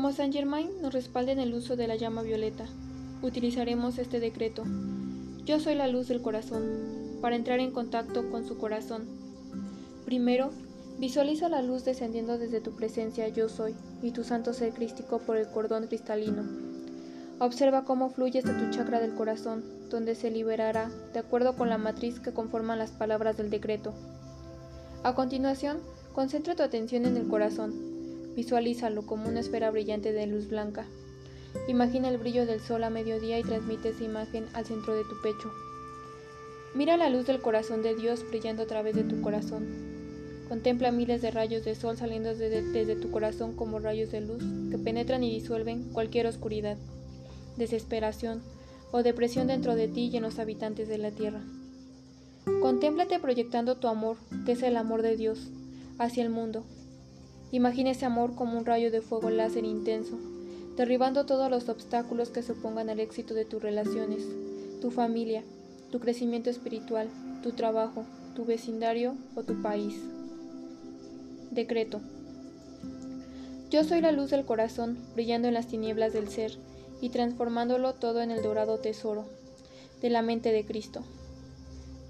Como Saint Germain nos respalda en el uso de la llama violeta, utilizaremos este decreto. Yo soy la luz del corazón, para entrar en contacto con su corazón. Primero, visualiza la luz descendiendo desde tu presencia yo soy y tu santo ser crístico por el cordón cristalino. Observa cómo fluye hasta tu chakra del corazón, donde se liberará de acuerdo con la matriz que conforman las palabras del decreto. A continuación, concentra tu atención en el corazón Visualízalo como una esfera brillante de luz blanca. Imagina el brillo del sol a mediodía y transmite esa imagen al centro de tu pecho. Mira la luz del corazón de Dios brillando a través de tu corazón. Contempla miles de rayos de sol saliendo desde, tu corazón como rayos de luz que penetran y disuelven cualquier oscuridad, desesperación o depresión dentro de ti y en los habitantes de la tierra. Contémplate proyectando tu amor, que es el amor de Dios, hacia el mundo, Imagina ese amor como un rayo de fuego láser intenso, derribando todos los obstáculos que se opongan al éxito de tus relaciones, tu familia, tu crecimiento espiritual, tu trabajo, tu vecindario o tu país. Decreto. Yo soy la luz del corazón, brillando en las tinieblas del ser y transformándolo todo en el dorado tesoro de la mente de Cristo.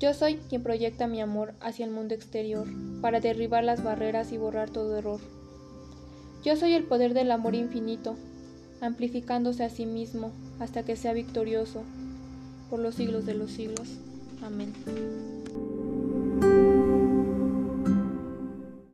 Yo soy quien proyecta mi amor hacia el mundo exterior, para derribar las barreras y borrar todo error. Yo soy el poder del amor infinito, amplificándose a sí mismo hasta que sea victorioso por los siglos de los siglos. Amén.